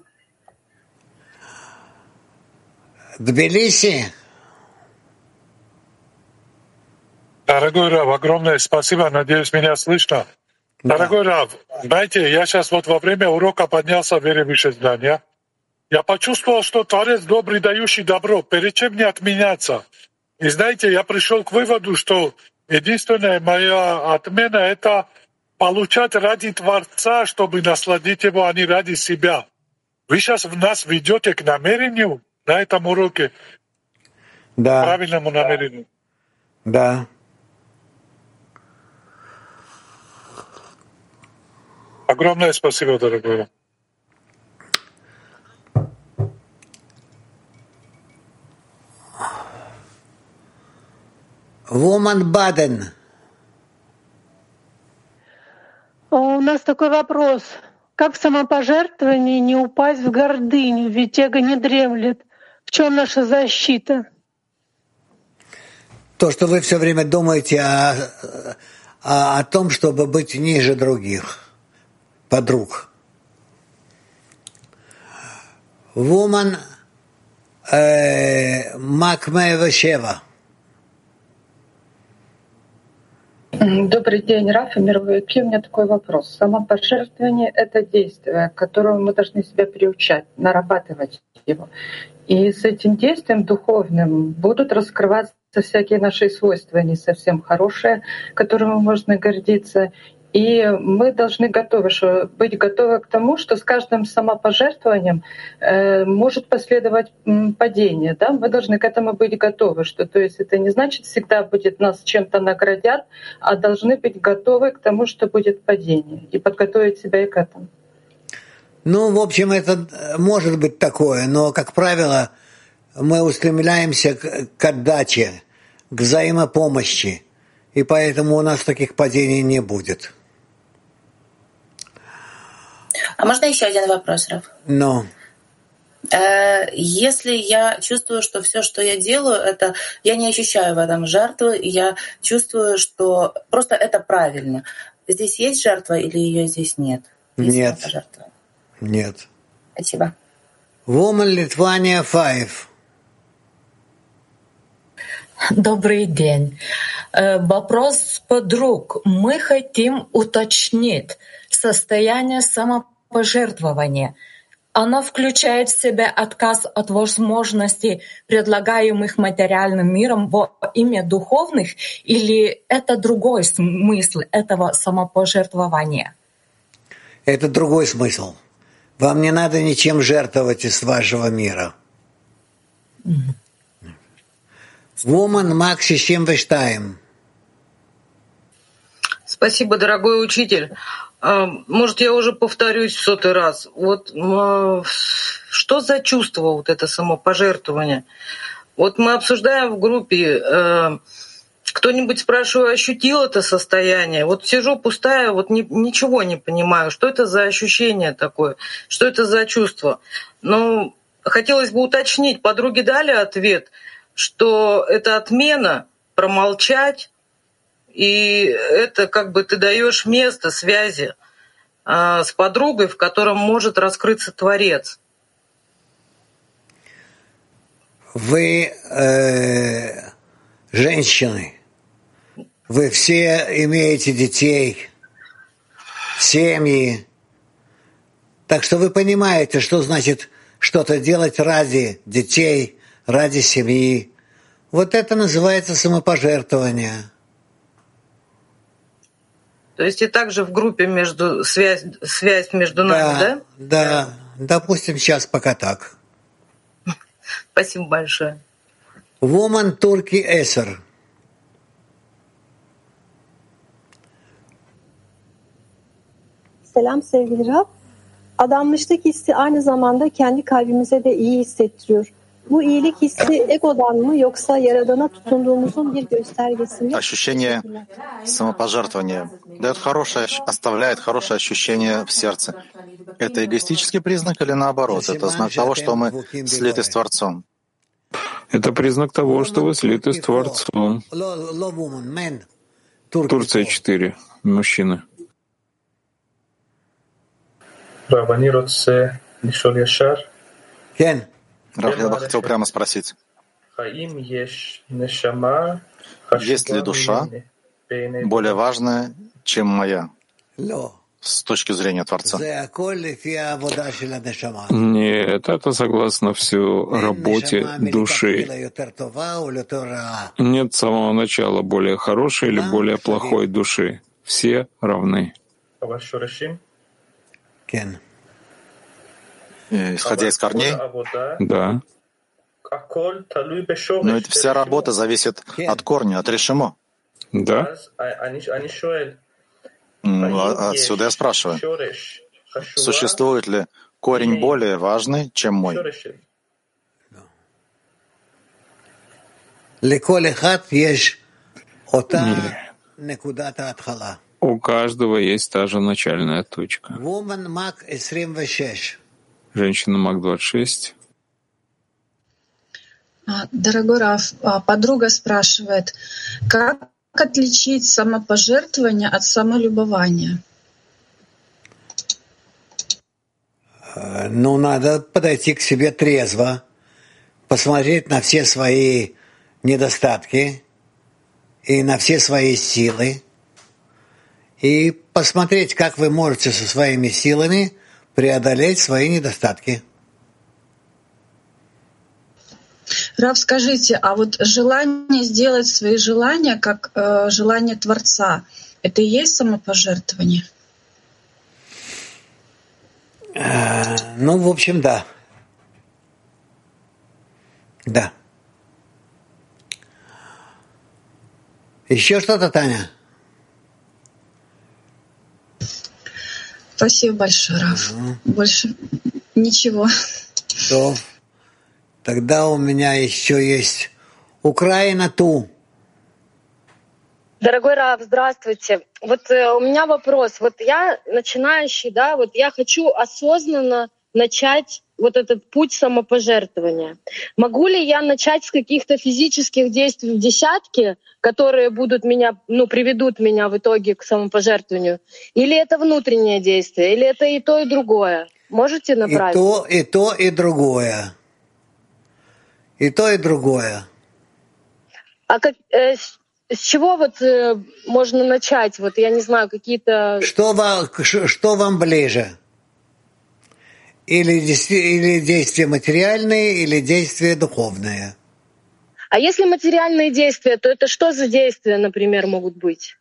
Тбилиси. Дорогой Рав, огромное спасибо. Надеюсь, меня слышно. Да. Дорогой Рав, знаете, я сейчас вот во время урока поднялся в вере выше здания. Я почувствовал, что Творец добрый, дающий добро. Перед чем не отменяться? И знаете, я пришел к выводу, что единственная моя отмена — это получать ради Творца, чтобы насладить его, а не ради себя. Вы сейчас в нас ведете к намерению на этом уроке? Да. К правильному намерению? Да. Огромное спасибо, дорогой. Woman Baden. У нас такой вопрос. Как в самопожертвовании не упасть в гордыню, ведь эго не дремлет? В чем наша защита? То, что вы все время думаете о, о, о том, чтобы быть ниже других, подруг. Woman э, Макмеева Шева. Добрый день, Рафа, мировые У меня такой вопрос. Самопожертвование — это действие, к которому мы должны себя приучать, нарабатывать его. И с этим действием духовным будут раскрываться всякие наши свойства, не совсем хорошие, которыми можно гордиться. И мы должны готовы, быть готовы к тому, что с каждым самопожертвованием э, может последовать падение. Да? Мы должны к этому быть готовы. Что, то есть это не значит всегда будет нас чем-то наградят, а должны быть готовы к тому, что будет падение, и подготовить себя и к этому. Ну, в общем, это может быть такое, но, как правило, мы устремляемся к, к отдаче, к взаимопомощи, и поэтому у нас таких падений не будет. А можно еще один вопрос, Раф? Но. Э, если я чувствую, что все, что я делаю, это я не ощущаю в этом жертвы, я чувствую, что просто это правильно. Здесь есть жертва или ее здесь нет? Есть нет. Жертва? Нет. Спасибо. Woman Lithuania 5. Добрый день. Э, вопрос подруг. Мы хотим уточнить состояние самопожертвования. Оно включает в себя отказ от возможностей, предлагаемых материальным миром во имя духовных, или это другой смысл этого самопожертвования? Это другой смысл. Вам не надо ничем жертвовать из вашего мира. Woman Макси Шимвештайм. Спасибо, дорогой учитель. А, может, я уже повторюсь в сотый раз. Вот а, что за чувство вот это самопожертвование? Вот мы обсуждаем в группе, э, кто-нибудь, спрашиваю, ощутил это состояние? Вот сижу пустая, вот ни, ничего не понимаю. Что это за ощущение такое? Что это за чувство? Ну, хотелось бы уточнить, подруги дали ответ, что это отмена, промолчать, и это как бы ты даешь место связи а, с подругой, в котором может раскрыться Творец. Вы э, женщины, вы все имеете детей, семьи, так что вы понимаете, что значит что-то делать ради детей, ради семьи. Вот это называется самопожертвование. То есть и также в группе между связь, связь между нами, да? Да, да. Допустим, сейчас пока так. Спасибо большое. Woman Turkey Eser. Selam sevgili Rab. Adanmışlık hissi aynı zamanda kendi kalbimize de iyi hissettiriyor. Bu iyilik hissi egodan mı yoksa Yaradan'a tutunduğumuzun bir göstergesi mi? Ощущение самопожертвования дает хорошее, оставляет хорошее ощущение в сердце. Это эгоистический признак или наоборот? Это знак того, что мы слиты с Творцом. Это признак того, что вы слиты с Творцом. Турция 4. Мужчины. Рабани Ротсе бы хотел прямо спросить. Есть ли душа более важная, чем моя с точки зрения Творца? Нет, это согласно всю работе души. Нет самого начала более хорошей или более плохой души. Все равны. Исходя из корней? Да. Но ведь вся работа зависит от корня, от решимо. Да. Отсюда я спрашиваю, существует ли корень более важный, чем мой? У каждого есть та же начальная точка. Женщина Мак 26. Дорогой Раф, подруга спрашивает, как отличить самопожертвование от самолюбования? Ну, надо подойти к себе трезво, посмотреть на все свои недостатки и на все свои силы, и посмотреть, как вы можете со своими силами преодолеть свои недостатки. Рав, скажите, а вот желание сделать свои желания как э, желание Творца, это и есть самопожертвование? Э, ну, в общем, да. Да. Еще что-то, Таня? Спасибо большое, Раф. Угу. Больше ничего. Что? Тогда у меня еще есть Украина ту. Дорогой Рав, здравствуйте. Вот э, у меня вопрос. Вот я начинающий, да, вот я хочу осознанно начать вот этот путь самопожертвования. Могу ли я начать с каких-то физических действий в десятке, которые будут меня, ну, приведут меня в итоге к самопожертвованию? Или это внутреннее действие? Или это и то, и другое? Можете направить? И то, и то, и другое. И то, и другое. А как, э, с, с чего вот э, можно начать? Вот я не знаю, какие-то... Что вам, что вам ближе? Или, или действия материальные, или действия духовные? А если материальные действия, то это что за действия, например, могут быть?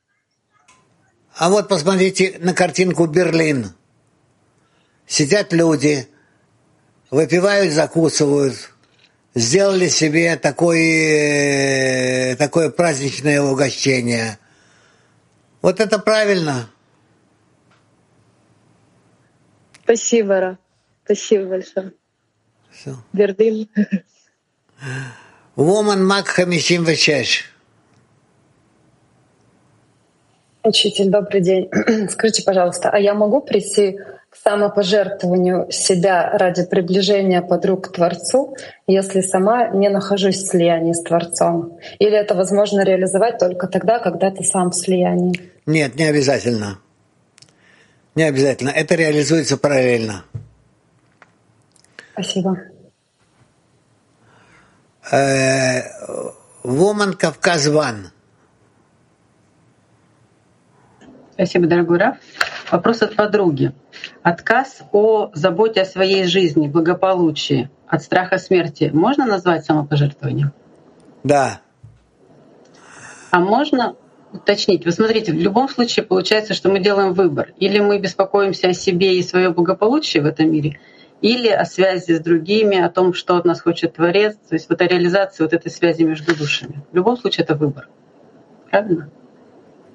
А вот посмотрите на картинку Берлин. Сидят люди, выпивают, закусывают, сделали себе такое, такое праздничное угощение. Вот это правильно. Спасибо, Ра. Спасибо большое. Все. Бердым. Woman Мак 56. Учитель, добрый день. Скажите, пожалуйста, а я могу прийти к самопожертвованию себя ради приближения подруг к Творцу, если сама не нахожусь в слиянии с Творцом? Или это возможно реализовать только тогда, когда ты сам в слиянии? Нет, не обязательно. Не обязательно. Это реализуется параллельно. Спасибо. Woman Кавказ Ван. Спасибо, дорогой Раф. Вопрос от подруги. Отказ о заботе о своей жизни, благополучии, от страха смерти можно назвать самопожертвованием? Да. А можно уточнить? Вы смотрите, в любом случае получается, что мы делаем выбор. Или мы беспокоимся о себе и свое благополучие в этом мире, или о связи с другими, о том, что от нас хочет Творец, то есть вот о реализации вот этой связи между душами. В любом случае это выбор. Правильно?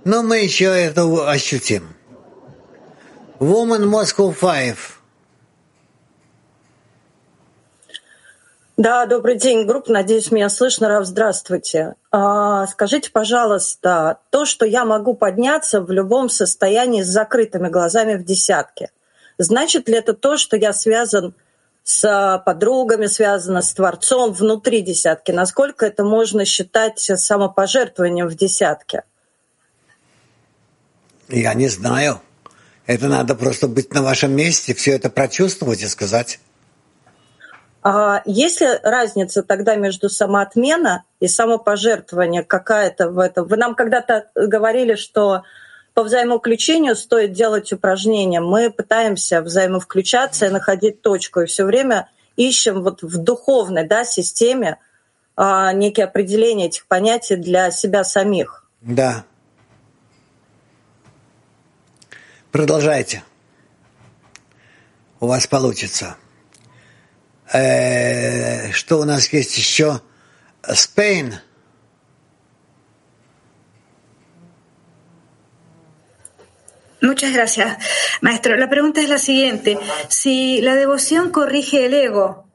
Но мы еще это ощутим. Woman Moscow 5. Да, добрый день, группа. Надеюсь, меня слышно. Рав, здравствуйте. А, скажите, пожалуйста, то, что я могу подняться в любом состоянии с закрытыми глазами в десятке, значит ли это то, что я связан с подругами, связано с Творцом внутри десятки? Насколько это можно считать самопожертвованием в десятке? Я не знаю. Это надо просто быть на вашем месте, все это прочувствовать и сказать. А есть ли разница тогда между самоотмена и самопожертвование какая-то в этом? Вы нам когда-то говорили, что по взаимовключению стоит делать упражнения. Мы пытаемся взаимовключаться и находить точку, и все время ищем вот в духовной да, системе а, некие определения этих понятий для себя самих. Да. Продолжайте. У вас получится. Э, что у нас есть еще? Spain. Muchas gracias, maestro. La pregunta es la siguiente. Si la devoción corrige el ego,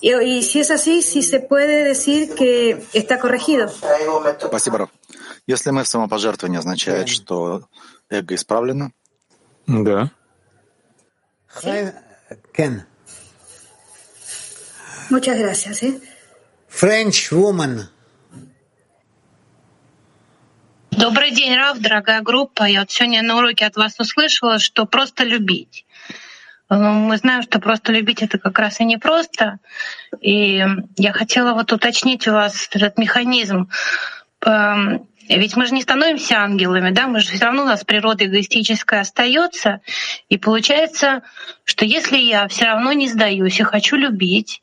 y, y si es así, si se puede decir que está corregido. Спасибо, Ров. Если мы в самопожертвовании, означает, что эго исправлено? Да. Кен. Muchas gracias. ¿eh? French woman. Добрый день, Раф, дорогая группа. Я вот сегодня на уроке от вас услышала, что просто любить. Э, Мы знаем, что просто любить это как раз и непросто. И я хотела вот уточнить у вас этот механизм. Эм, Ведь мы же не становимся ангелами, да, мы же все равно у нас природа эгоистическая остается. И получается, что если я все равно не сдаюсь и хочу любить,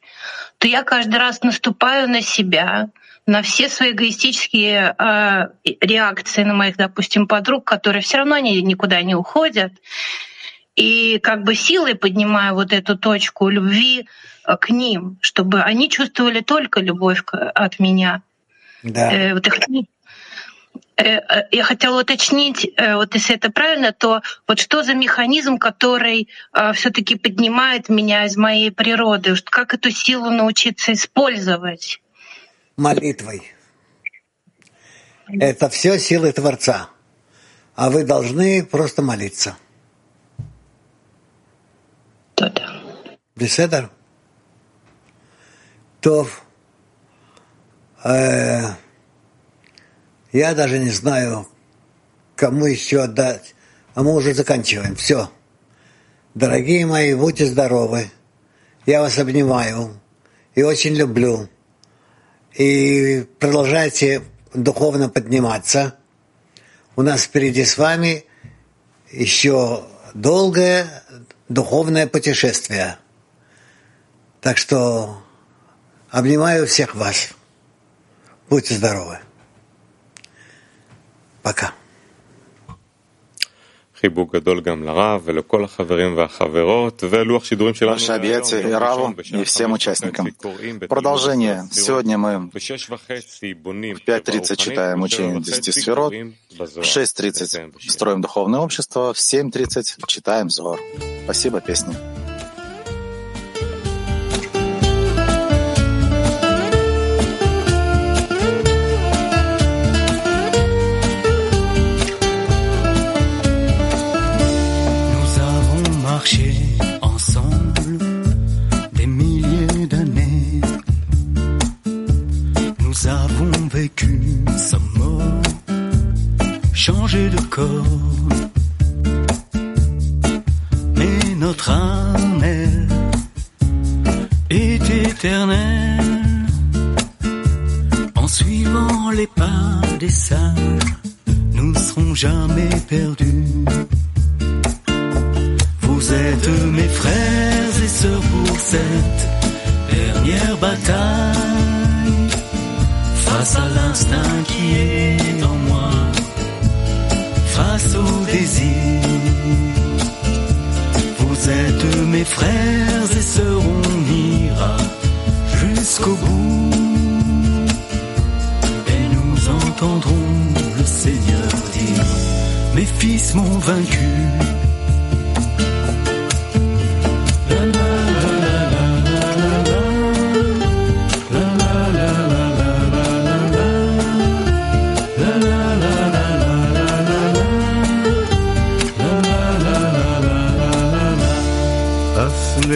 то я каждый раз наступаю на себя, на все свои эгоистические э, реакции на моих, допустим, подруг, которые все равно они никуда не уходят. И как бы силой поднимаю вот эту точку любви э, к ним, чтобы они чувствовали только любовь от меня. Да. Э, вот их Э, э, я хотела уточнить, э, вот если это правильно, то вот что за механизм, который все-таки поднимает меня из моей природы? Как эту силу научиться использовать? Молитвой. Это все силы Творца. А вы должны просто молиться. Да-да. Беседа? То э, я даже не знаю, кому еще отдать. А мы уже заканчиваем. Все. Дорогие мои, будьте здоровы. Я вас обнимаю и очень люблю. И продолжайте духовно подниматься. У нас впереди с вами еще долгое духовное путешествие. Так что обнимаю всех вас. Будьте здоровы. Пока. חיבוק גדול גם לרב ולכל החברים והחברות ולוח שידורים שלנו Ваше объятие и Раву, и всем участникам. Продолжение. Сегодня мы в 5.30 читаем учение 10 сферот, в 6.30 строим духовное общество, в 7.30 читаем Зор. Спасибо, песни.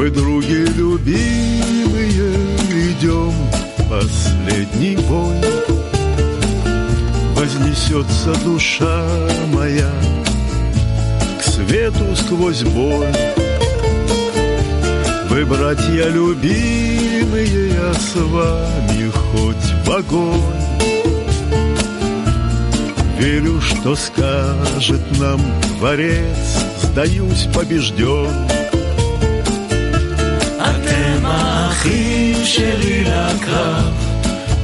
Мы, други любимые, идем последний бой. Вознесется душа моя к свету сквозь боль. Вы, братья любимые, я с вами хоть в огонь. Верю, что скажет нам Творец, сдаюсь побежден. האחים שלי לקרב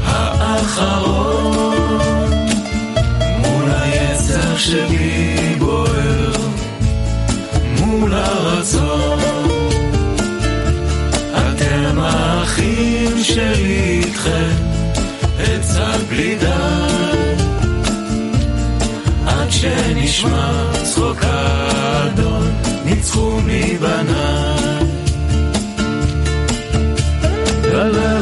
האחרון מול היצר שבי בוער מול הרצון אתם האחים שלי איתכם עצה בלי די עד שנשמע צחוק האדון ניצחו מבניי love.